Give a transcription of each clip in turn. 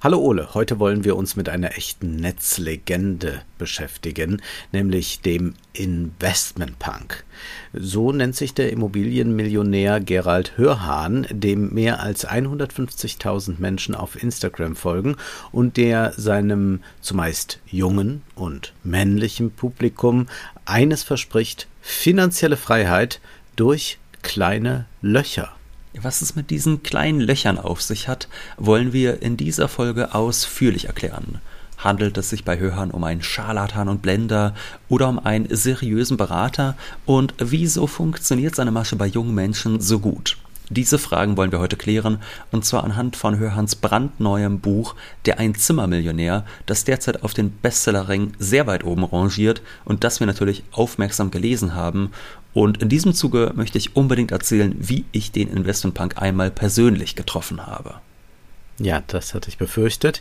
Hallo Ole, heute wollen wir uns mit einer echten Netzlegende beschäftigen, nämlich dem Investmentpunk. So nennt sich der Immobilienmillionär Gerald Hörhahn, dem mehr als 150.000 Menschen auf Instagram folgen und der seinem zumeist jungen und männlichen Publikum eines verspricht, finanzielle Freiheit durch kleine Löcher. Was es mit diesen kleinen Löchern auf sich hat, wollen wir in dieser Folge ausführlich erklären. Handelt es sich bei Höhern um einen Scharlatan und Blender oder um einen seriösen Berater? Und wieso funktioniert seine Masche bei jungen Menschen so gut? Diese Fragen wollen wir heute klären, und zwar anhand von Hörhans brandneuem Buch Der Einzimmermillionär, das derzeit auf den Bestsellerring sehr weit oben rangiert und das wir natürlich aufmerksam gelesen haben. Und in diesem Zuge möchte ich unbedingt erzählen, wie ich den Investmentpunk einmal persönlich getroffen habe. Ja, das hatte ich befürchtet.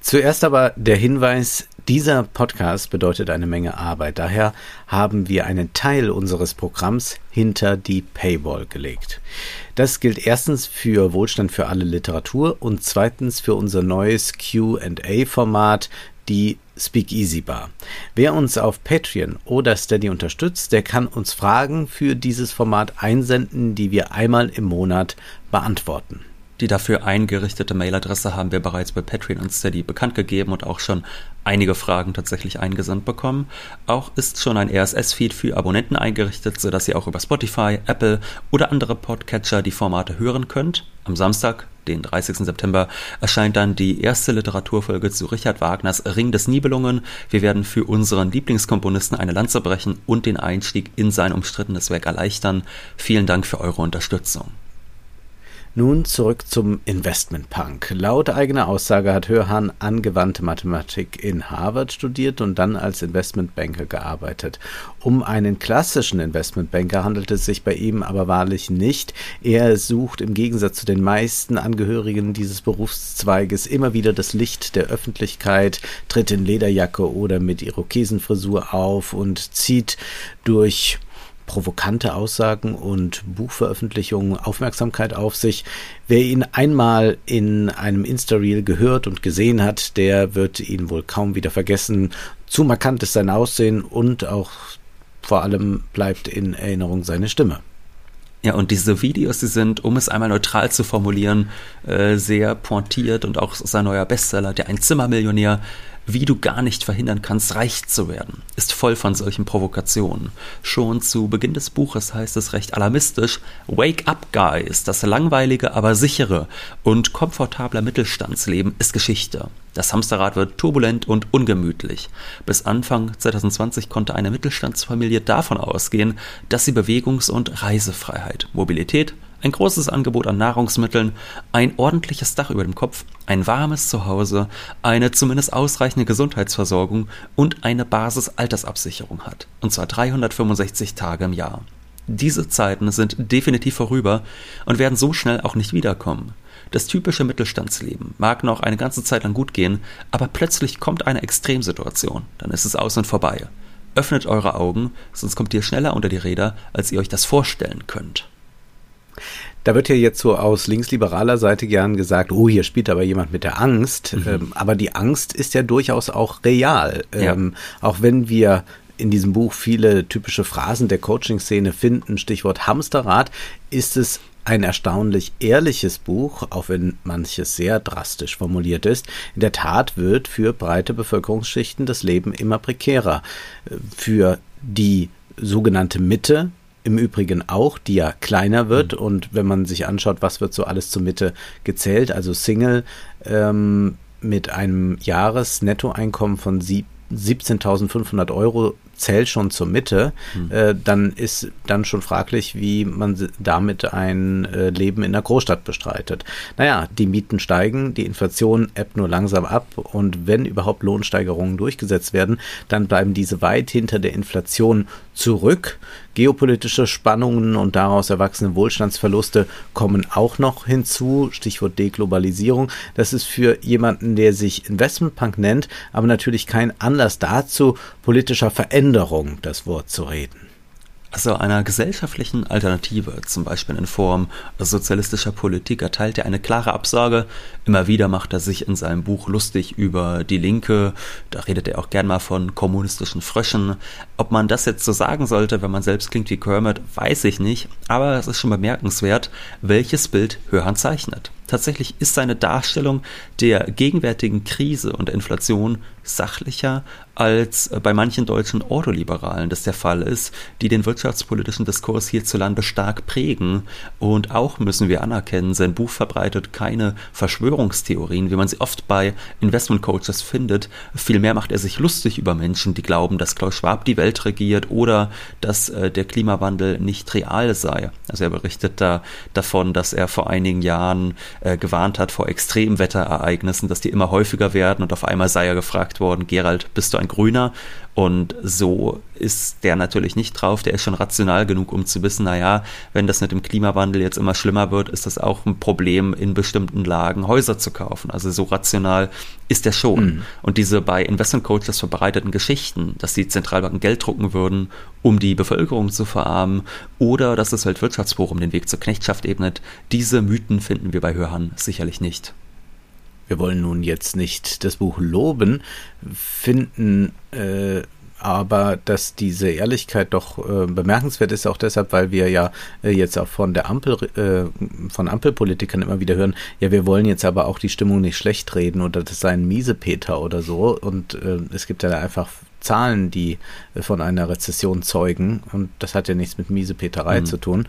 Zuerst aber der Hinweis, dieser Podcast bedeutet eine Menge Arbeit. Daher haben wir einen Teil unseres Programms hinter die Paywall gelegt. Das gilt erstens für Wohlstand für alle Literatur und zweitens für unser neues QA-Format, die Speakeasy Bar. Wer uns auf Patreon oder Steady unterstützt, der kann uns Fragen für dieses Format einsenden, die wir einmal im Monat beantworten. Die dafür eingerichtete Mailadresse haben wir bereits bei Patreon und Steady bekannt gegeben und auch schon einige Fragen tatsächlich eingesandt bekommen. Auch ist schon ein RSS-Feed für Abonnenten eingerichtet, sodass ihr auch über Spotify, Apple oder andere Podcatcher die Formate hören könnt. Am Samstag, den 30. September, erscheint dann die erste Literaturfolge zu Richard Wagners Ring des Nibelungen. Wir werden für unseren Lieblingskomponisten eine Lanze brechen und den Einstieg in sein umstrittenes Werk erleichtern. Vielen Dank für eure Unterstützung. Nun zurück zum Investmentpunk. Laut eigener Aussage hat Hörhan angewandte Mathematik in Harvard studiert und dann als Investmentbanker gearbeitet. Um einen klassischen Investmentbanker handelt es sich bei ihm aber wahrlich nicht. Er sucht im Gegensatz zu den meisten Angehörigen dieses Berufszweiges immer wieder das Licht der Öffentlichkeit, tritt in Lederjacke oder mit Irokesenfrisur auf und zieht durch provokante Aussagen und Buchveröffentlichungen Aufmerksamkeit auf sich. Wer ihn einmal in einem Insta-Reel gehört und gesehen hat, der wird ihn wohl kaum wieder vergessen. Zu markant ist sein Aussehen und auch vor allem bleibt in Erinnerung seine Stimme. Ja, und diese Videos, die sind, um es einmal neutral zu formulieren, äh, sehr pointiert und auch sein neuer Bestseller, der Einzimmermillionär, wie du gar nicht verhindern kannst, reich zu werden, ist voll von solchen Provokationen. Schon zu Beginn des Buches heißt es recht alarmistisch, Wake up, Guys, das langweilige, aber sichere und komfortable Mittelstandsleben ist Geschichte. Das Hamsterrad wird turbulent und ungemütlich. Bis Anfang 2020 konnte eine Mittelstandsfamilie davon ausgehen, dass sie Bewegungs- und Reisefreiheit, Mobilität, ein großes Angebot an Nahrungsmitteln, ein ordentliches Dach über dem Kopf, ein warmes Zuhause, eine zumindest ausreichende Gesundheitsversorgung und eine Basis-Altersabsicherung hat. Und zwar 365 Tage im Jahr. Diese Zeiten sind definitiv vorüber und werden so schnell auch nicht wiederkommen. Das typische Mittelstandsleben mag noch eine ganze Zeit lang gut gehen, aber plötzlich kommt eine Extremsituation, dann ist es aus und vorbei. Öffnet eure Augen, sonst kommt ihr schneller unter die Räder, als ihr euch das vorstellen könnt. Da wird ja jetzt so aus linksliberaler Seite gern gesagt, oh, hier spielt aber jemand mit der Angst. Mhm. Ähm, aber die Angst ist ja durchaus auch real. Ja. Ähm, auch wenn wir in diesem Buch viele typische Phrasen der Coaching-Szene finden, Stichwort Hamsterrad, ist es ein erstaunlich ehrliches Buch, auch wenn manches sehr drastisch formuliert ist. In der Tat wird für breite Bevölkerungsschichten das Leben immer prekärer. Äh, für die sogenannte Mitte, im Übrigen auch, die ja kleiner wird. Mhm. Und wenn man sich anschaut, was wird so alles zur Mitte gezählt, also Single ähm, mit einem Jahresnettoeinkommen von 17.500 Euro zählt schon zur Mitte, hm. äh, dann ist dann schon fraglich, wie man damit ein äh, Leben in der Großstadt bestreitet. Naja, die Mieten steigen, die Inflation ebbt nur langsam ab und wenn überhaupt Lohnsteigerungen durchgesetzt werden, dann bleiben diese weit hinter der Inflation zurück. Geopolitische Spannungen und daraus erwachsene Wohlstandsverluste kommen auch noch hinzu. Stichwort Deglobalisierung. Das ist für jemanden, der sich Investmentpunk nennt, aber natürlich kein Anlass dazu, politischer Veränderung das Wort zu reden also einer gesellschaftlichen Alternative, zum Beispiel in Form sozialistischer Politik, erteilt er eine klare Absage. Immer wieder macht er sich in seinem Buch lustig über die Linke. Da redet er auch gern mal von kommunistischen Fröschen. Ob man das jetzt so sagen sollte, wenn man selbst klingt wie Kermit, weiß ich nicht. Aber es ist schon bemerkenswert, welches Bild Hörhan zeichnet. Tatsächlich ist seine Darstellung der gegenwärtigen Krise und Inflation sachlicher als bei manchen deutschen Ordoliberalen das der Fall ist, die den wirtschaftspolitischen Diskurs hierzulande stark prägen. Und auch müssen wir anerkennen, sein Buch verbreitet keine Verschwörungstheorien, wie man sie oft bei Investmentcoaches findet. Vielmehr macht er sich lustig über Menschen, die glauben, dass Klaus Schwab die Welt regiert oder dass äh, der Klimawandel nicht real sei. Also er berichtet da davon, dass er vor einigen Jahren äh, gewarnt hat vor Extremwetterereignissen, dass die immer häufiger werden und auf einmal sei er gefragt worden, Gerald, bist du ein Grüner? Und so ist der natürlich nicht drauf. Der ist schon rational genug, um zu wissen, naja, wenn das mit dem Klimawandel jetzt immer schlimmer wird, ist das auch ein Problem, in bestimmten Lagen Häuser zu kaufen. Also so rational ist der schon. Mhm. Und diese bei Investment Coaches verbreiteten Geschichten, dass die Zentralbanken Geld drucken würden, um die Bevölkerung zu verarmen, oder dass das Weltwirtschaftsbuch um den Weg zur Knechtschaft ebnet, diese Mythen finden wir bei Hörhan sicherlich nicht wir wollen nun jetzt nicht das Buch loben, finden äh, aber dass diese Ehrlichkeit doch äh, bemerkenswert ist, auch deshalb, weil wir ja äh, jetzt auch von der Ampel, äh, von Ampelpolitikern immer wieder hören, ja, wir wollen jetzt aber auch die Stimmung nicht schlecht reden oder das sei ein Miesepeter oder so. Und äh, es gibt ja einfach Zahlen, die äh, von einer Rezession zeugen. Und das hat ja nichts mit Miesepeterei mhm. zu tun.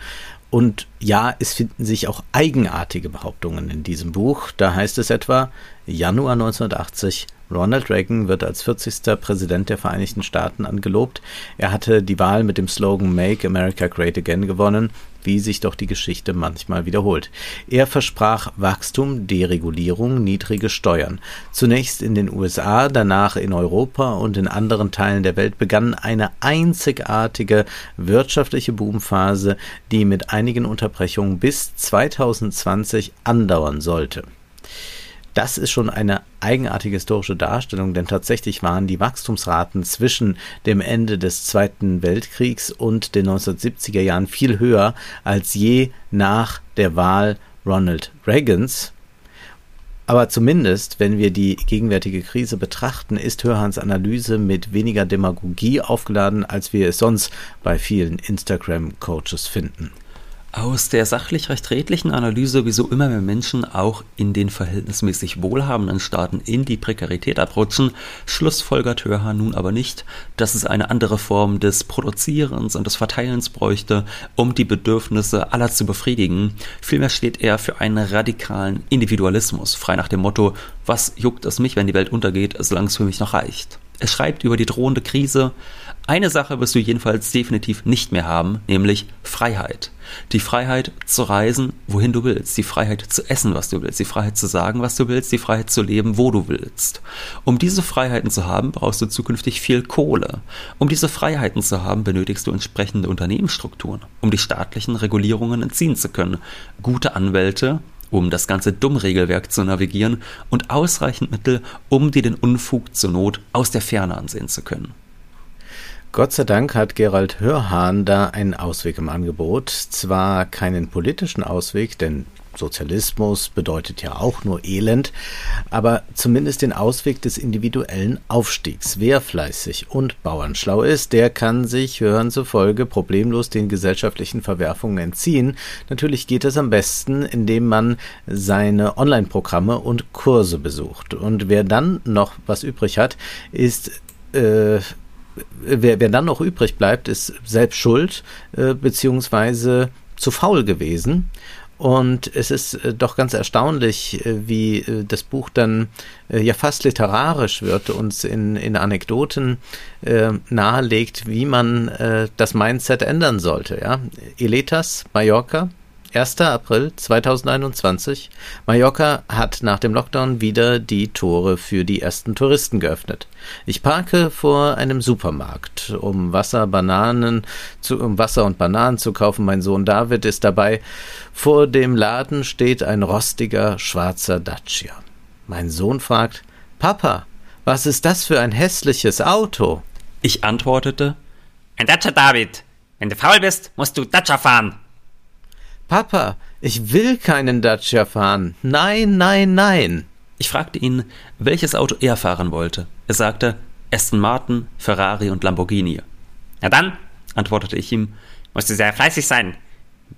Und ja, es finden sich auch eigenartige Behauptungen in diesem Buch. Da heißt es etwa, Januar 1980, Ronald Reagan wird als 40. Präsident der Vereinigten Staaten angelobt. Er hatte die Wahl mit dem Slogan Make America Great Again gewonnen wie sich doch die Geschichte manchmal wiederholt. Er versprach Wachstum, Deregulierung, niedrige Steuern. Zunächst in den USA, danach in Europa und in anderen Teilen der Welt begann eine einzigartige wirtschaftliche Boomphase, die mit einigen Unterbrechungen bis 2020 andauern sollte. Das ist schon eine eigenartige historische Darstellung, denn tatsächlich waren die Wachstumsraten zwischen dem Ende des Zweiten Weltkriegs und den 1970er Jahren viel höher als je nach der Wahl Ronald Reagans. Aber zumindest, wenn wir die gegenwärtige Krise betrachten, ist Hörhans Analyse mit weniger Demagogie aufgeladen, als wir es sonst bei vielen Instagram-Coaches finden. Aus der sachlich recht redlichen Analyse, wieso immer mehr Menschen auch in den verhältnismäßig wohlhabenden Staaten in die Prekarität abrutschen, schlussfolgert Hörhan nun aber nicht, dass es eine andere Form des Produzierens und des Verteilens bräuchte, um die Bedürfnisse aller zu befriedigen. Vielmehr steht er für einen radikalen Individualismus, frei nach dem Motto, was juckt es mich, wenn die Welt untergeht, solange es für mich noch reicht. Er schreibt über die drohende Krise, eine Sache wirst du jedenfalls definitiv nicht mehr haben, nämlich Freiheit. Die Freiheit zu reisen, wohin du willst, die Freiheit zu essen, was du willst, die Freiheit zu sagen, was du willst, die Freiheit zu leben, wo du willst. Um diese Freiheiten zu haben, brauchst du zukünftig viel Kohle. Um diese Freiheiten zu haben, benötigst du entsprechende Unternehmensstrukturen, um die staatlichen Regulierungen entziehen zu können, gute Anwälte, um das ganze Dummregelwerk zu navigieren und ausreichend Mittel, um dir den Unfug zur Not aus der Ferne ansehen zu können. Gott sei Dank hat Gerald Hörhahn da einen Ausweg im Angebot. Zwar keinen politischen Ausweg, denn Sozialismus bedeutet ja auch nur Elend, aber zumindest den Ausweg des individuellen Aufstiegs. Wer fleißig und bauernschlau ist, der kann sich, hören zufolge, problemlos den gesellschaftlichen Verwerfungen entziehen. Natürlich geht es am besten, indem man seine Online-Programme und Kurse besucht. Und wer dann noch was übrig hat, ist äh, wer, wer dann noch übrig bleibt, ist selbst schuld, äh, beziehungsweise zu faul gewesen. Und es ist äh, doch ganz erstaunlich, äh, wie äh, das Buch dann ja fast literarisch wird, uns in, in Anekdoten äh, nahelegt, wie man äh, das Mindset ändern sollte. Ja? Eletas, Mallorca, 1. April 2021. Mallorca hat nach dem Lockdown wieder die Tore für die ersten Touristen geöffnet. Ich parke vor einem Supermarkt, um Wasser, Bananen zu, um Wasser und Bananen zu kaufen. Mein Sohn David ist dabei. Vor dem Laden steht ein rostiger schwarzer Dacia. Mein Sohn fragt, Papa, was ist das für ein hässliches Auto? Ich antwortete, ein Dacia, David. Wenn du faul bist, musst du Dacia fahren. Papa, ich will keinen Dacia fahren. Nein, nein, nein. Ich fragte ihn, welches Auto er fahren wollte. Er sagte Aston Martin, Ferrari und Lamborghini. Na dann, antwortete ich ihm, musst du sehr fleißig sein,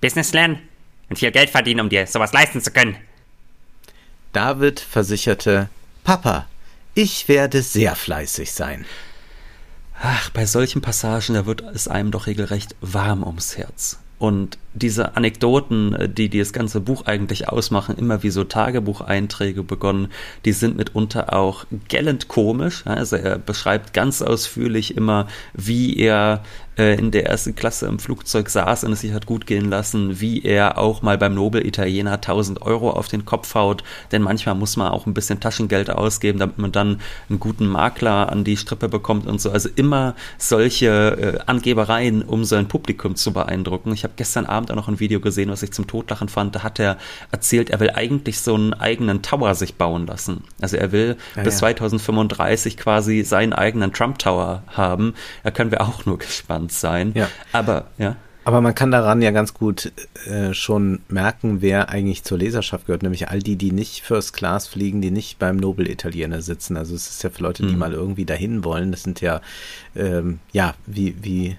Business lernen und viel Geld verdienen, um dir sowas leisten zu können. David versicherte, Papa, ich werde sehr fleißig sein. Ach, bei solchen Passagen, da wird es einem doch regelrecht warm ums Herz. Und diese Anekdoten, äh, die, die das ganze Buch eigentlich ausmachen, immer wie so Tagebucheinträge begonnen, die sind mitunter auch gellend komisch. Also er beschreibt ganz ausführlich immer, wie er äh, in der ersten Klasse im Flugzeug saß und es sich hat gut gehen lassen, wie er auch mal beim Nobel-Italiener 1000 Euro auf den Kopf haut, denn manchmal muss man auch ein bisschen Taschengeld ausgeben, damit man dann einen guten Makler an die Strippe bekommt und so. Also immer solche äh, Angebereien, um sein Publikum zu beeindrucken. Ich habe gestern Abend auch noch ein Video gesehen, was ich zum Totlachen fand. Da hat er erzählt, er will eigentlich so einen eigenen Tower sich bauen lassen. Also er will ja, bis ja. 2035 quasi seinen eigenen Trump Tower haben. Da können wir auch nur gespannt sein. Ja. Aber, ja. Aber man kann daran ja ganz gut äh, schon merken, wer eigentlich zur Leserschaft gehört, nämlich all die, die nicht First Class fliegen, die nicht beim Nobel-Italiener sitzen. Also es ist ja für Leute, die mhm. mal irgendwie dahin wollen. Das sind ja, ähm, ja, wie, wie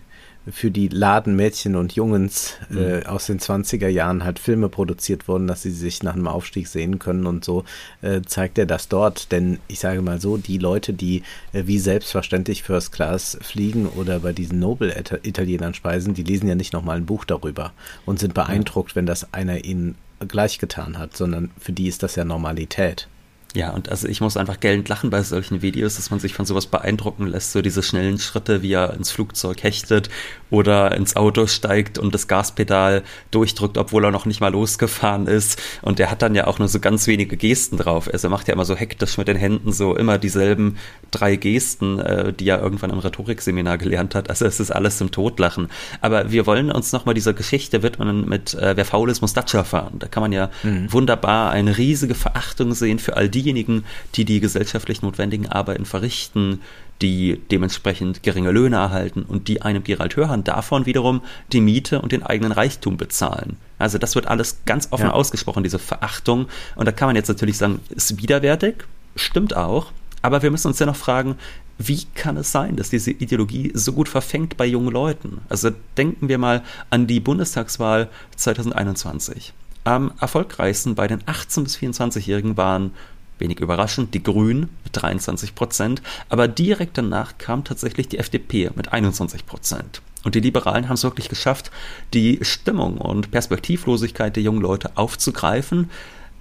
für die Ladenmädchen und Jungens mhm. äh, aus den 20er Jahren halt Filme produziert wurden, dass sie sich nach einem Aufstieg sehen können und so äh, zeigt er das dort. Denn ich sage mal so, die Leute, die äh, wie selbstverständlich First Class fliegen oder bei diesen Nobel-Italienern speisen, die lesen ja nicht nochmal ein Buch darüber und sind beeindruckt, wenn das einer ihnen gleich getan hat, sondern für die ist das ja Normalität. Ja, und also ich muss einfach gellend lachen bei solchen Videos, dass man sich von sowas beeindrucken lässt, so diese schnellen Schritte, wie er ins Flugzeug hechtet oder ins Auto steigt und das Gaspedal durchdrückt, obwohl er noch nicht mal losgefahren ist. Und der hat dann ja auch nur so ganz wenige Gesten drauf. Also er macht ja immer so hektisch mit den Händen so immer dieselben drei Gesten, äh, die er irgendwann im Rhetorikseminar gelernt hat. Also es ist alles zum Totlachen. Aber wir wollen uns nochmal dieser Geschichte widmen mit äh, Wer faul ist, muss Dacia fahren. Da kann man ja mhm. wunderbar eine riesige Verachtung sehen für all die diejenigen, die die gesellschaftlich notwendigen Arbeiten verrichten, die dementsprechend geringe Löhne erhalten und die einem Gerald Hörhan davon wiederum die Miete und den eigenen Reichtum bezahlen. Also das wird alles ganz offen ja. ausgesprochen, diese Verachtung. Und da kann man jetzt natürlich sagen, ist widerwärtig, stimmt auch, aber wir müssen uns ja noch fragen, wie kann es sein, dass diese Ideologie so gut verfängt bei jungen Leuten? Also denken wir mal an die Bundestagswahl 2021. Am erfolgreichsten bei den 18- bis 24-Jährigen waren Wenig überraschend, die Grünen mit 23 Prozent, aber direkt danach kam tatsächlich die FDP mit 21 Prozent. Und die Liberalen haben es wirklich geschafft, die Stimmung und Perspektivlosigkeit der jungen Leute aufzugreifen,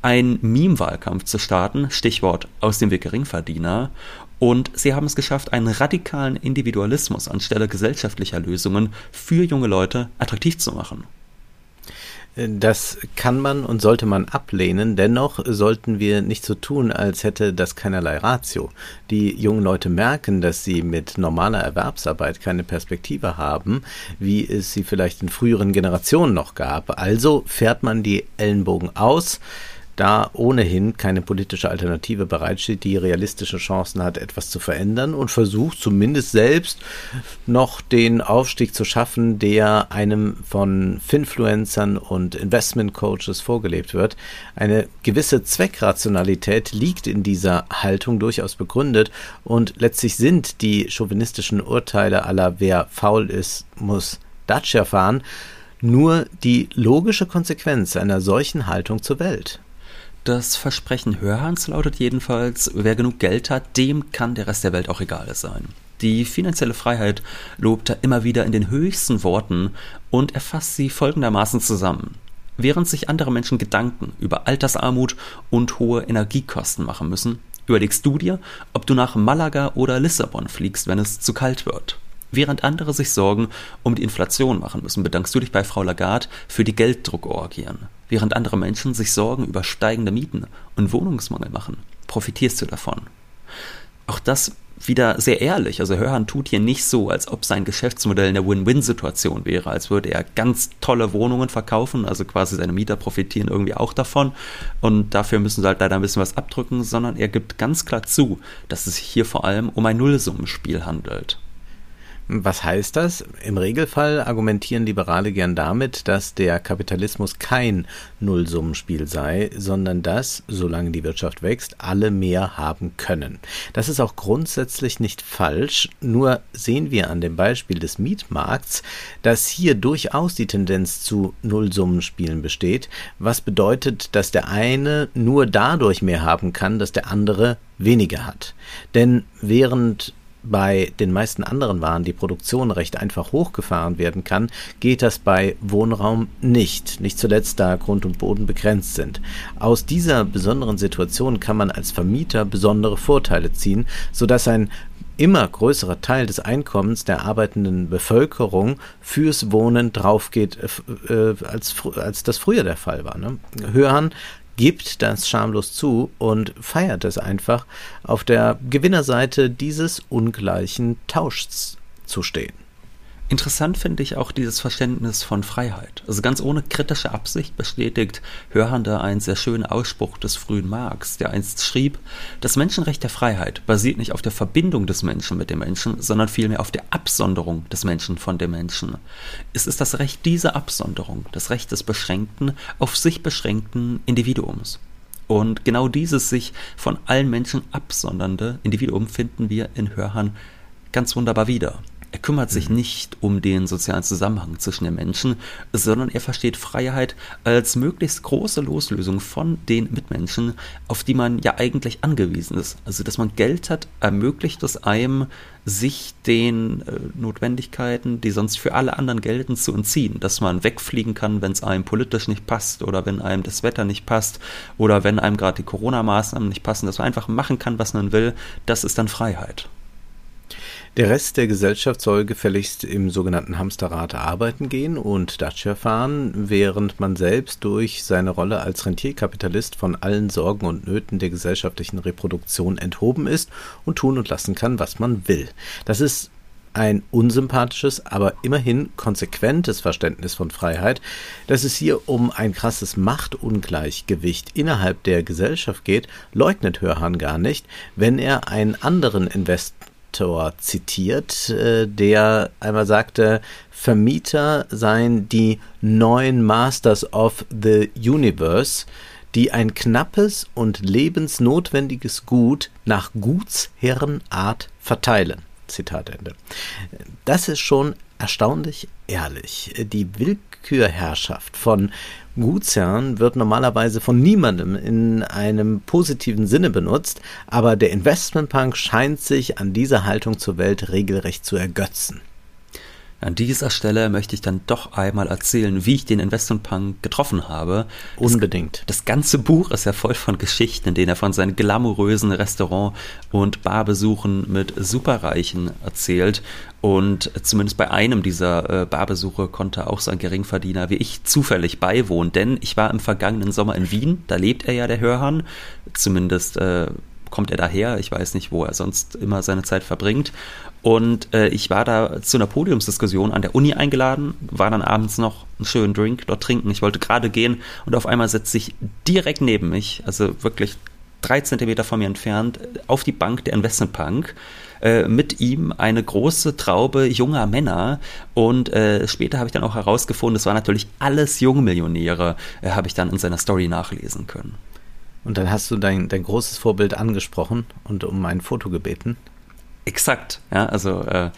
einen Meme-Wahlkampf zu starten, Stichwort aus dem Weg Geringverdiener, und sie haben es geschafft, einen radikalen Individualismus anstelle gesellschaftlicher Lösungen für junge Leute attraktiv zu machen. Das kann man und sollte man ablehnen. Dennoch sollten wir nicht so tun, als hätte das keinerlei Ratio. Die jungen Leute merken, dass sie mit normaler Erwerbsarbeit keine Perspektive haben, wie es sie vielleicht in früheren Generationen noch gab. Also fährt man die Ellenbogen aus da ohnehin keine politische Alternative bereitsteht, die realistische Chancen hat, etwas zu verändern und versucht zumindest selbst noch den Aufstieg zu schaffen, der einem von Finfluencern und Investmentcoaches vorgelebt wird. Eine gewisse Zweckrationalität liegt in dieser Haltung durchaus begründet und letztlich sind die chauvinistischen Urteile aller wer faul ist, muss Dacia fahren, nur die logische Konsequenz einer solchen Haltung zur Welt. Das Versprechen Hörhans lautet jedenfalls, wer genug Geld hat, dem kann der Rest der Welt auch egal sein. Die finanzielle Freiheit lobt er immer wieder in den höchsten Worten und er fasst sie folgendermaßen zusammen. Während sich andere Menschen Gedanken über Altersarmut und hohe Energiekosten machen müssen, überlegst du dir, ob du nach Malaga oder Lissabon fliegst, wenn es zu kalt wird. Während andere sich Sorgen um die Inflation machen müssen, bedankst du dich bei Frau Lagarde für die Gelddruckorgien. Während andere Menschen sich Sorgen über steigende Mieten und Wohnungsmangel machen, profitierst du davon. Auch das wieder sehr ehrlich. Also Hörhan tut hier nicht so, als ob sein Geschäftsmodell eine Win-Win-Situation wäre, als würde er ganz tolle Wohnungen verkaufen, also quasi seine Mieter profitieren irgendwie auch davon und dafür müssen sie halt leider ein bisschen was abdrücken, sondern er gibt ganz klar zu, dass es sich hier vor allem um ein Nullsummenspiel handelt. Was heißt das? Im Regelfall argumentieren Liberale gern damit, dass der Kapitalismus kein Nullsummenspiel sei, sondern dass, solange die Wirtschaft wächst, alle mehr haben können. Das ist auch grundsätzlich nicht falsch, nur sehen wir an dem Beispiel des Mietmarkts, dass hier durchaus die Tendenz zu Nullsummenspielen besteht, was bedeutet, dass der eine nur dadurch mehr haben kann, dass der andere weniger hat. Denn während bei den meisten anderen Waren die Produktion recht einfach hochgefahren werden kann, geht das bei Wohnraum nicht. Nicht zuletzt, da Grund und Boden begrenzt sind. Aus dieser besonderen Situation kann man als Vermieter besondere Vorteile ziehen, sodass ein immer größerer Teil des Einkommens der arbeitenden Bevölkerung fürs Wohnen draufgeht, äh, äh als, als das früher der Fall war. Ne? Hören gibt das schamlos zu und feiert es einfach, auf der Gewinnerseite dieses ungleichen Tauschs zu stehen. Interessant finde ich auch dieses Verständnis von Freiheit. Also ganz ohne kritische Absicht bestätigt Hörhander einen sehr schönen Ausspruch des frühen Marx, der einst schrieb, das Menschenrecht der Freiheit basiert nicht auf der Verbindung des Menschen mit dem Menschen, sondern vielmehr auf der Absonderung des Menschen von dem Menschen. Es ist das Recht dieser Absonderung, das Recht des beschränkten, auf sich beschränkten Individuums. Und genau dieses sich von allen Menschen absondernde Individuum finden wir in Hörhan ganz wunderbar wieder. Er kümmert sich mhm. nicht um den sozialen Zusammenhang zwischen den Menschen, sondern er versteht Freiheit als möglichst große Loslösung von den Mitmenschen, auf die man ja eigentlich angewiesen ist. Also, dass man Geld hat, ermöglicht es einem, sich den äh, Notwendigkeiten, die sonst für alle anderen gelten, zu entziehen. Dass man wegfliegen kann, wenn es einem politisch nicht passt oder wenn einem das Wetter nicht passt oder wenn einem gerade die Corona-Maßnahmen nicht passen, dass man einfach machen kann, was man will, das ist dann Freiheit. Der Rest der Gesellschaft soll gefälligst im sogenannten Hamsterrad arbeiten gehen und Dacia fahren, während man selbst durch seine Rolle als Rentierkapitalist von allen Sorgen und Nöten der gesellschaftlichen Reproduktion enthoben ist und tun und lassen kann, was man will. Das ist ein unsympathisches, aber immerhin konsequentes Verständnis von Freiheit, dass es hier um ein krasses Machtungleichgewicht innerhalb der Gesellschaft geht, leugnet Hörhan gar nicht, wenn er einen anderen Invest Autor zitiert, äh, der einmal sagte, Vermieter seien die neuen Masters of the Universe, die ein knappes und lebensnotwendiges Gut nach Gutsherrenart verteilen. Zitat Ende. Das ist schon erstaunlich ehrlich. Die Willkürherrschaft von Gutsherren wird normalerweise von niemandem in einem positiven Sinne benutzt, aber der Investmentpunk scheint sich an dieser Haltung zur Welt regelrecht zu ergötzen. An dieser Stelle möchte ich dann doch einmal erzählen, wie ich den Investmentpunk getroffen habe. Unbedingt. Das, das, ganze Buch ist ja voll von Geschichten, in denen er von seinen glamourösen Restaurant- und Barbesuchen mit Superreichen erzählt. Und zumindest bei einem dieser äh, Barbesuche konnte auch so ein Geringverdiener wie ich zufällig beiwohnen, denn ich war im vergangenen Sommer in Wien, da lebt er ja, der Hörhahn, zumindest äh, kommt er daher, ich weiß nicht, wo er sonst immer seine Zeit verbringt. Und äh, ich war da zu einer Podiumsdiskussion an der Uni eingeladen, war dann abends noch einen schönen Drink dort trinken. Ich wollte gerade gehen und auf einmal setzt sich direkt neben mich, also wirklich drei Zentimeter von mir entfernt, auf die Bank der Investmentbank äh, mit ihm eine große Traube junger Männer und äh, später habe ich dann auch herausgefunden, es waren natürlich alles Jungmillionäre, äh, habe ich dann in seiner Story nachlesen können. Und dann hast du dein, dein großes Vorbild angesprochen und um ein Foto gebeten. Exakt, ja, also äh,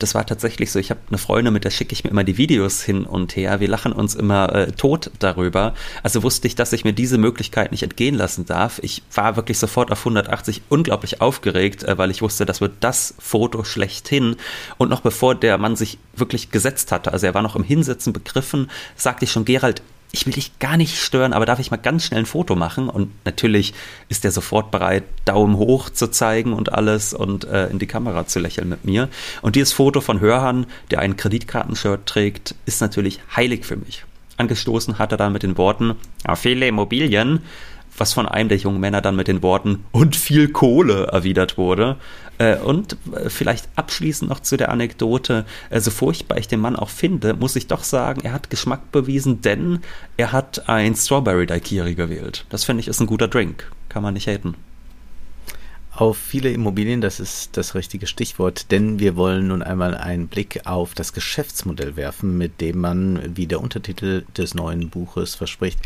das war tatsächlich so. Ich habe eine Freundin, mit der schicke ich mir immer die Videos hin und her. Wir lachen uns immer äh, tot darüber. Also wusste ich, dass ich mir diese Möglichkeit nicht entgehen lassen darf. Ich war wirklich sofort auf 180 unglaublich aufgeregt, äh, weil ich wusste, das wird das Foto schlechthin. Und noch bevor der Mann sich wirklich gesetzt hatte, also er war noch im Hinsetzen begriffen, sagte ich schon, Gerald, ich will dich gar nicht stören, aber darf ich mal ganz schnell ein Foto machen? Und natürlich ist er sofort bereit, Daumen hoch zu zeigen und alles und äh, in die Kamera zu lächeln mit mir. Und dieses Foto von Hörhan, der ein Kreditkartenshirt trägt, ist natürlich heilig für mich. Angestoßen hat er dann mit den Worten, ja, viele Immobilien, was von einem der jungen Männer dann mit den Worten und viel Kohle erwidert wurde. Äh, und äh, vielleicht abschließend noch zu der Anekdote, äh, so furchtbar ich den Mann auch finde, muss ich doch sagen, er hat Geschmack bewiesen, denn er hat ein Strawberry Daiquiri gewählt. Das finde ich ist ein guter Drink. Kann man nicht haten auf viele Immobilien, das ist das richtige Stichwort, denn wir wollen nun einmal einen Blick auf das Geschäftsmodell werfen, mit dem man, wie der Untertitel des neuen Buches verspricht,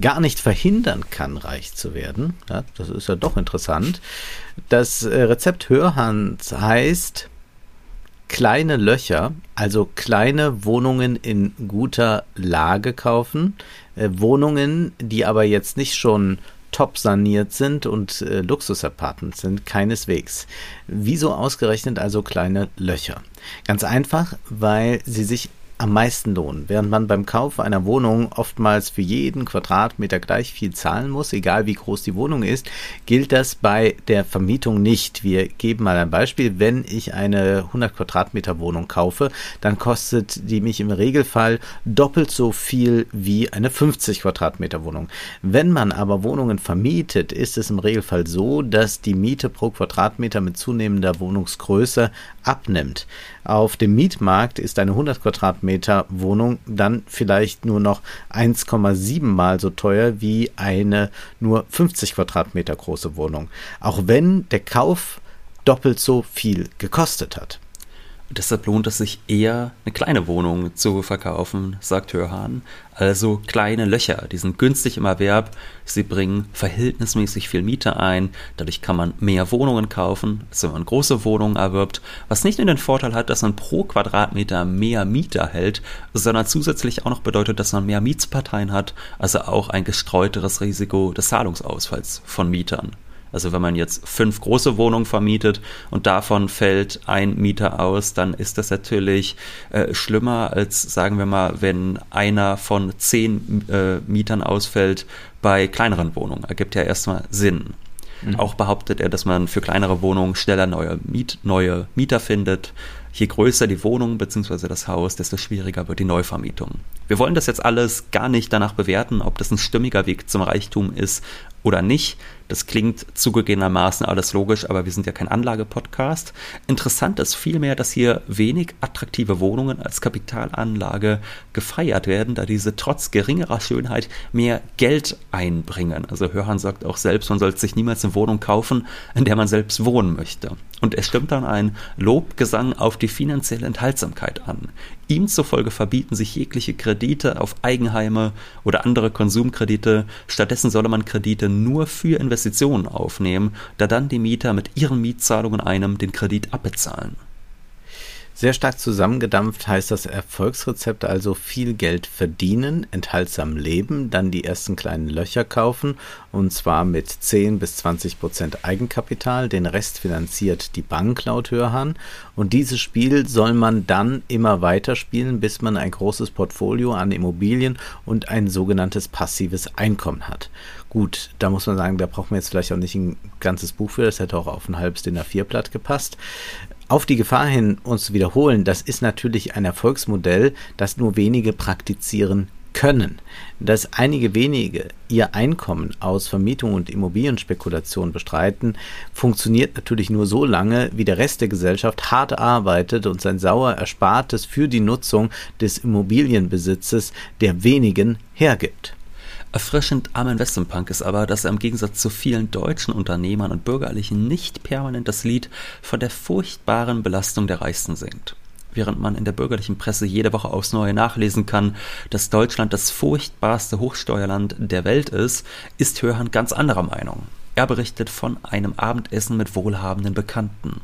gar nicht verhindern kann, reich zu werden. Ja, das ist ja doch interessant. Das äh, Rezept Hörhans heißt kleine Löcher, also kleine Wohnungen in guter Lage kaufen, äh, Wohnungen, die aber jetzt nicht schon top saniert sind und äh, Luxusapartments sind, keineswegs. Wieso ausgerechnet also kleine Löcher? Ganz einfach, weil sie sich am meisten lohnen. Während man beim Kauf einer Wohnung oftmals für jeden Quadratmeter gleich viel zahlen muss, egal wie groß die Wohnung ist, gilt das bei der Vermietung nicht. Wir geben mal ein Beispiel. Wenn ich eine 100 Quadratmeter Wohnung kaufe, dann kostet die mich im Regelfall doppelt so viel wie eine 50 Quadratmeter Wohnung. Wenn man aber Wohnungen vermietet, ist es im Regelfall so, dass die Miete pro Quadratmeter mit zunehmender Wohnungsgröße abnimmt. Auf dem Mietmarkt ist eine 100 Quadratmeter Wohnung dann vielleicht nur noch 1,7 mal so teuer wie eine nur 50 Quadratmeter große Wohnung. Auch wenn der Kauf doppelt so viel gekostet hat. Deshalb lohnt es sich eher, eine kleine Wohnung zu verkaufen, sagt Hörhan. Also kleine Löcher, die sind günstig im Erwerb, sie bringen verhältnismäßig viel Miete ein, dadurch kann man mehr Wohnungen kaufen, als wenn man große Wohnungen erwirbt, was nicht nur den Vorteil hat, dass man pro Quadratmeter mehr Miete erhält, sondern zusätzlich auch noch bedeutet, dass man mehr Mietsparteien hat, also auch ein gestreuteres Risiko des Zahlungsausfalls von Mietern. Also wenn man jetzt fünf große Wohnungen vermietet und davon fällt ein Mieter aus, dann ist das natürlich äh, schlimmer als, sagen wir mal, wenn einer von zehn äh, Mietern ausfällt bei kleineren Wohnungen. Ergibt ja erstmal Sinn. Mhm. Auch behauptet er, dass man für kleinere Wohnungen schneller neue, Miet, neue Mieter findet. Je größer die Wohnung bzw. das Haus, desto schwieriger wird die Neuvermietung. Wir wollen das jetzt alles gar nicht danach bewerten, ob das ein stimmiger Weg zum Reichtum ist oder nicht. Das klingt zugegebenermaßen alles logisch, aber wir sind ja kein Anlagepodcast. Interessant ist vielmehr, dass hier wenig attraktive Wohnungen als Kapitalanlage gefeiert werden, da diese trotz geringerer Schönheit mehr Geld einbringen. Also Hörhan sagt auch selbst, man sollte sich niemals eine Wohnung kaufen, in der man selbst wohnen möchte. Und er stimmt dann ein Lobgesang auf die finanzielle Enthaltsamkeit an. Ihm zufolge verbieten sich jegliche Kredite auf Eigenheime oder andere Konsumkredite. Stattdessen solle man Kredite nur für Investitionen aufnehmen, da dann die Mieter mit ihren Mietzahlungen einem den Kredit abbezahlen. Sehr stark zusammengedampft heißt das Erfolgsrezept also viel Geld verdienen, enthaltsam leben, dann die ersten kleinen Löcher kaufen und zwar mit 10 bis 20 Prozent Eigenkapital. Den Rest finanziert die Bank laut Hörhan und dieses Spiel soll man dann immer weiter spielen, bis man ein großes Portfolio an Immobilien und ein sogenanntes passives Einkommen hat. Gut, da muss man sagen, da braucht man jetzt vielleicht auch nicht ein ganzes Buch für, das hätte auch auf ein halbes DIN A4-Blatt gepasst auf die Gefahr hin, uns zu wiederholen, das ist natürlich ein Erfolgsmodell, das nur wenige praktizieren können. Dass einige wenige ihr Einkommen aus Vermietung und Immobilienspekulation bestreiten, funktioniert natürlich nur so lange, wie der Rest der Gesellschaft hart arbeitet und sein sauer Erspartes für die Nutzung des Immobilienbesitzes der wenigen hergibt. Erfrischend am Investmentpunk ist aber, dass er im Gegensatz zu vielen deutschen Unternehmern und Bürgerlichen nicht permanent das Lied von der furchtbaren Belastung der Reichsten singt. Während man in der bürgerlichen Presse jede Woche aufs Neue nachlesen kann, dass Deutschland das furchtbarste Hochsteuerland der Welt ist, ist Hörhan ganz anderer Meinung. Er berichtet von einem Abendessen mit wohlhabenden Bekannten.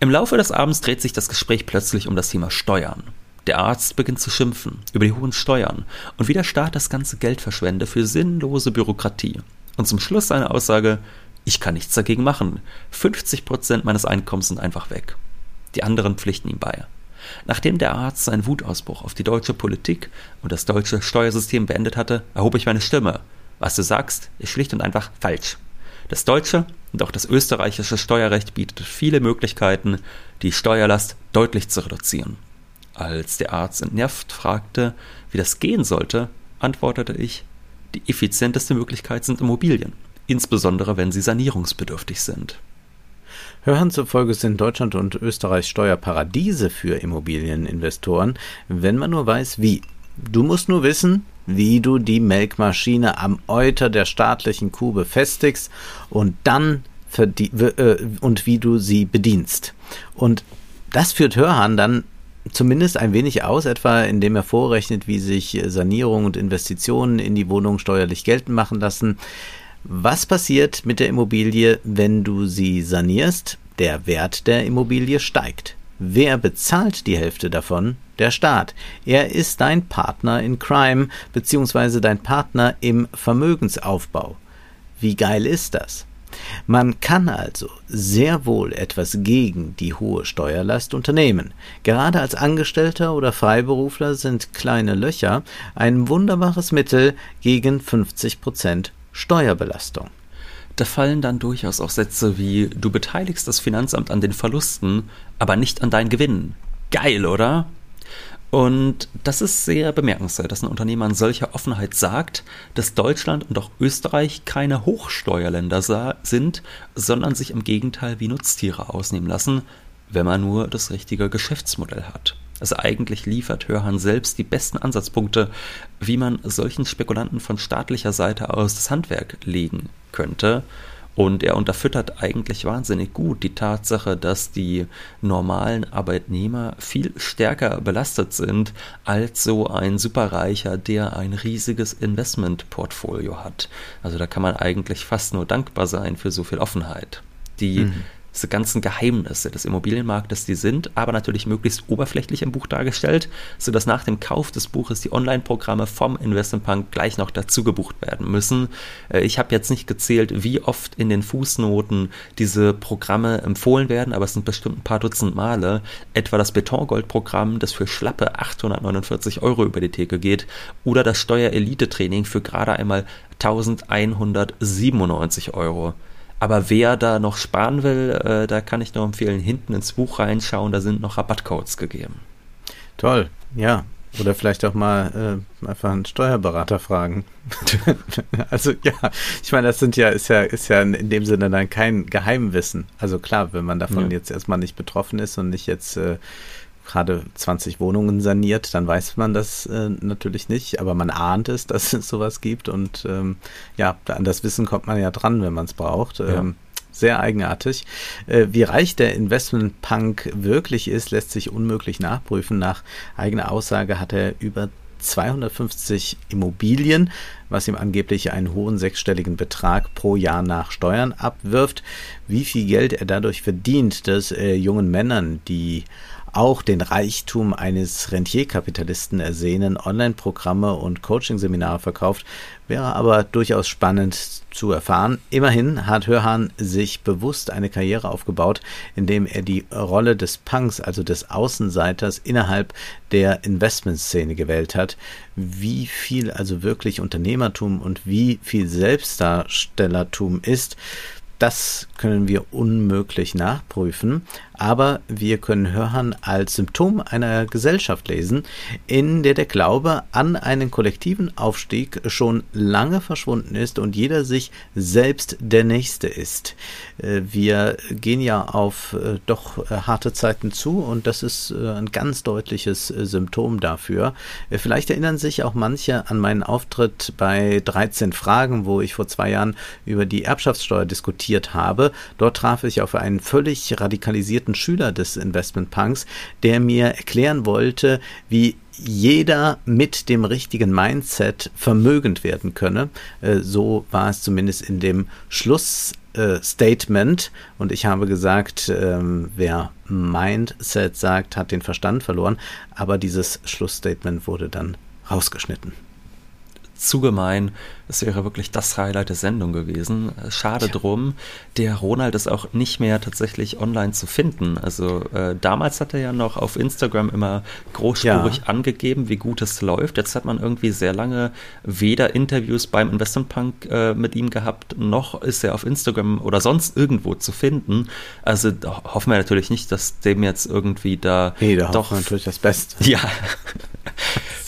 Im Laufe des Abends dreht sich das Gespräch plötzlich um das Thema Steuern. Der Arzt beginnt zu schimpfen über die hohen Steuern und wie der Staat das ganze Geld verschwende für sinnlose Bürokratie. Und zum Schluss seine Aussage, ich kann nichts dagegen machen. 50 Prozent meines Einkommens sind einfach weg. Die anderen pflichten ihm bei. Nachdem der Arzt seinen Wutausbruch auf die deutsche Politik und das deutsche Steuersystem beendet hatte, erhob ich meine Stimme. Was du sagst, ist schlicht und einfach falsch. Das deutsche und auch das österreichische Steuerrecht bietet viele Möglichkeiten, die Steuerlast deutlich zu reduzieren. Als der Arzt entnervt fragte, wie das gehen sollte, antwortete ich, die effizienteste Möglichkeit sind Immobilien, insbesondere wenn sie sanierungsbedürftig sind. Hörern zufolge sind Deutschland und Österreich Steuerparadiese für Immobilieninvestoren, wenn man nur weiß, wie. Du musst nur wissen, wie du die Melkmaschine am Euter der staatlichen Kuh befestigst und dann äh, und wie du sie bedienst. Und das führt Hörhan dann zumindest ein wenig aus, etwa indem er vorrechnet, wie sich Sanierung und Investitionen in die Wohnung steuerlich geltend machen lassen. Was passiert mit der Immobilie, wenn du sie sanierst? Der Wert der Immobilie steigt. Wer bezahlt die Hälfte davon? Der Staat. Er ist dein Partner in Crime beziehungsweise dein Partner im Vermögensaufbau. Wie geil ist das? Man kann also sehr wohl etwas gegen die hohe Steuerlast unternehmen. Gerade als Angestellter oder Freiberufler sind kleine Löcher ein wunderbares Mittel gegen 50 Prozent Steuerbelastung. Da fallen dann durchaus auch Sätze wie du beteiligst das Finanzamt an den Verlusten, aber nicht an deinen Gewinnen. Geil, oder? Und das ist sehr bemerkenswert, dass ein Unternehmer in solcher Offenheit sagt, dass Deutschland und auch Österreich keine Hochsteuerländer sind, sondern sich im Gegenteil wie Nutztiere ausnehmen lassen, wenn man nur das richtige Geschäftsmodell hat. Also eigentlich liefert Hörhan selbst die besten Ansatzpunkte, wie man solchen Spekulanten von staatlicher Seite aus das Handwerk legen könnte. Und er unterfüttert eigentlich wahnsinnig gut die Tatsache, dass die normalen Arbeitnehmer viel stärker belastet sind als so ein Superreicher, der ein riesiges Investmentportfolio hat. Also da kann man eigentlich fast nur dankbar sein für so viel Offenheit. Die mhm diese ganzen Geheimnisse des Immobilienmarktes, die sind aber natürlich möglichst oberflächlich im Buch dargestellt, sodass nach dem Kauf des Buches die Online-Programme vom Investmentpunk gleich noch dazu gebucht werden müssen. Äh, ich habe jetzt nicht gezählt, wie oft in den Fußnoten diese Programme empfohlen werden, aber es sind bestimmt ein paar Dutzend Male. Etwa das Betongold-Programm, das für schlappe 849 Euro über die Theke geht, oder das Steuer-Elite-Training für gerade einmal 1197 Euro. Aber wer da noch sparen will, äh, da kann ich nur empfehlen, hinten ins Buch reinschauen, da sind noch Rabattcodes gegeben. Toll, ja. Oder vielleicht auch mal äh, einfach einen Steuerberater fragen. also ja, ich meine, das sind ja, ist ja, ist ja in dem Sinne dann kein Geheimwissen. Also klar, wenn man davon ja. jetzt erstmal nicht betroffen ist und nicht jetzt äh, gerade 20 Wohnungen saniert, dann weiß man das äh, natürlich nicht, aber man ahnt es, dass es sowas gibt und ähm, ja, an das Wissen kommt man ja dran, wenn man es braucht. Ja. Ähm, sehr eigenartig. Äh, wie reich der Investmentpunk wirklich ist, lässt sich unmöglich nachprüfen. Nach eigener Aussage hat er über 250 Immobilien, was ihm angeblich einen hohen sechsstelligen Betrag pro Jahr nach Steuern abwirft. Wie viel Geld er dadurch verdient, dass äh, jungen Männern, die auch den Reichtum eines Rentierkapitalisten ersehnen, Online-Programme und Coaching-Seminare verkauft, wäre aber durchaus spannend zu erfahren. Immerhin hat Hörhan sich bewusst eine Karriere aufgebaut, indem er die Rolle des Punks, also des Außenseiters innerhalb der Investmentszene gewählt hat. Wie viel also wirklich Unternehmertum und wie viel Selbstdarstellertum ist, das können wir unmöglich nachprüfen, aber wir können Hören als Symptom einer Gesellschaft lesen, in der der Glaube an einen kollektiven Aufstieg schon lange verschwunden ist und jeder sich selbst der Nächste ist. Äh, wir gehen ja auf äh, doch äh, harte Zeiten zu und das ist ein ganz deutliches Symptom dafür. Vielleicht erinnern sich auch manche an meinen Auftritt bei 13 Fragen, wo ich vor zwei Jahren über die Erbschaftssteuer diskutiert habe. Dort traf ich auf einen völlig radikalisierten Schüler des Investmentpunks, der mir erklären wollte, wie jeder mit dem richtigen Mindset vermögend werden könne. Äh, so war es zumindest in dem Schlussstatement. Und ich habe gesagt, ähm, wer Mindset sagt, hat den Verstand verloren. Aber dieses Schlussstatement wurde dann rausgeschnitten zu gemein. Das wäre wirklich das Highlight der Sendung gewesen. Schade ja. drum. Der Ronald ist auch nicht mehr tatsächlich online zu finden. Also äh, damals hat er ja noch auf Instagram immer großspurig ja. angegeben, wie gut es läuft. Jetzt hat man irgendwie sehr lange weder Interviews beim Investment Punk äh, mit ihm gehabt, noch ist er auf Instagram oder sonst irgendwo zu finden. Also hoffen wir natürlich nicht, dass dem jetzt irgendwie da. Nee, da doch natürlich das Beste. Ja.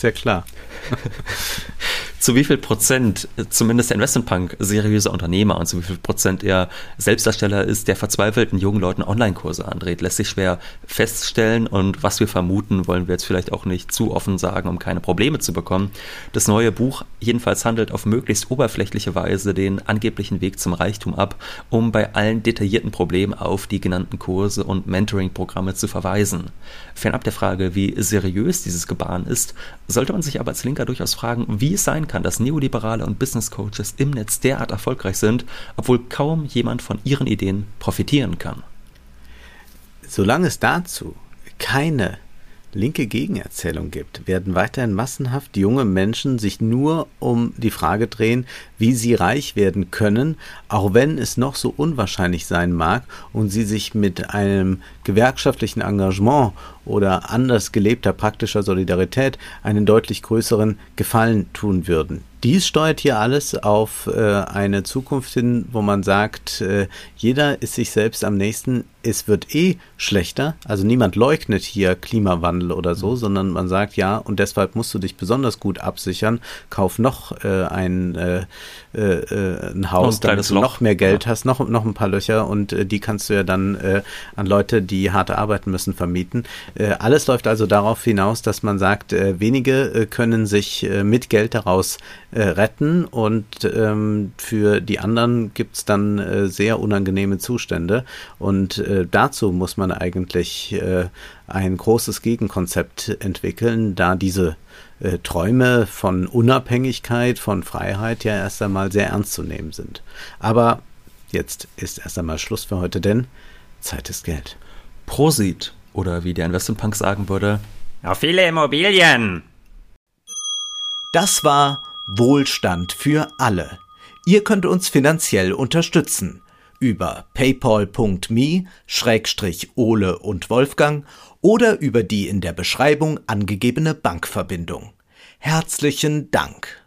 ja klar. zu wie viel Prozent zumindest der Investmentpunk seriöser Unternehmer und zu wie viel Prozent er Selbstdarsteller ist, der verzweifelten jungen Leuten Online-Kurse andreht, lässt sich schwer feststellen und was wir vermuten, wollen wir jetzt vielleicht auch nicht zu offen sagen, um keine Probleme zu bekommen. Das neue Buch jedenfalls handelt auf möglichst oberflächliche Weise den angeblichen Weg zum Reichtum ab, um bei allen detaillierten Problemen auf die genannten Kurse und Mentoring-Programme zu verweisen. Fernab der Frage, wie seriös dieses Gebaren ist, sollte man sich aber als Linker durchaus fragen, wie es sein kann, kann, dass Neoliberale und Business Coaches im Netz derart erfolgreich sind, obwohl kaum jemand von ihren Ideen profitieren kann. Solange es dazu keine linke Gegenerzählung gibt, werden weiterhin massenhaft junge Menschen sich nur um die Frage drehen, wie sie reich werden können, auch wenn es noch so unwahrscheinlich sein mag und sie sich mit einem gewerkschaftlichen Engagement oder anders gelebter praktischer Solidarität einen deutlich größeren Gefallen tun würden. Dies steuert hier alles auf äh, eine Zukunft hin, wo man sagt, äh, jeder ist sich selbst am nächsten, es wird eh schlechter. Also niemand leugnet hier Klimawandel oder so, mhm. sondern man sagt ja, und deshalb musst du dich besonders gut absichern, kauf noch äh, ein, äh, äh, ein Haus, ein damit du noch mehr Geld ja. hast, noch, noch ein paar Löcher und äh, die kannst du ja dann an Leute, die hart arbeiten müssen, vermieten. Alles läuft also darauf hinaus, dass man sagt, wenige können sich mit Geld daraus äh, retten und ähm, für die anderen gibt es dann äh, sehr unangenehme Zustände und äh, dazu muss man eigentlich äh, ein großes Gegenkonzept entwickeln, da diese äh, Träume von Unabhängigkeit, von Freiheit ja erst einmal sehr ernst zu nehmen sind. Aber jetzt ist erst einmal Schluss für heute, denn Zeit ist Geld. Prosit oder wie der Investmentpunk sagen würde, auf viele Immobilien. Das war Wohlstand für alle. Ihr könnt uns finanziell unterstützen über paypal.me-ole und Wolfgang oder über die in der Beschreibung angegebene Bankverbindung. Herzlichen Dank.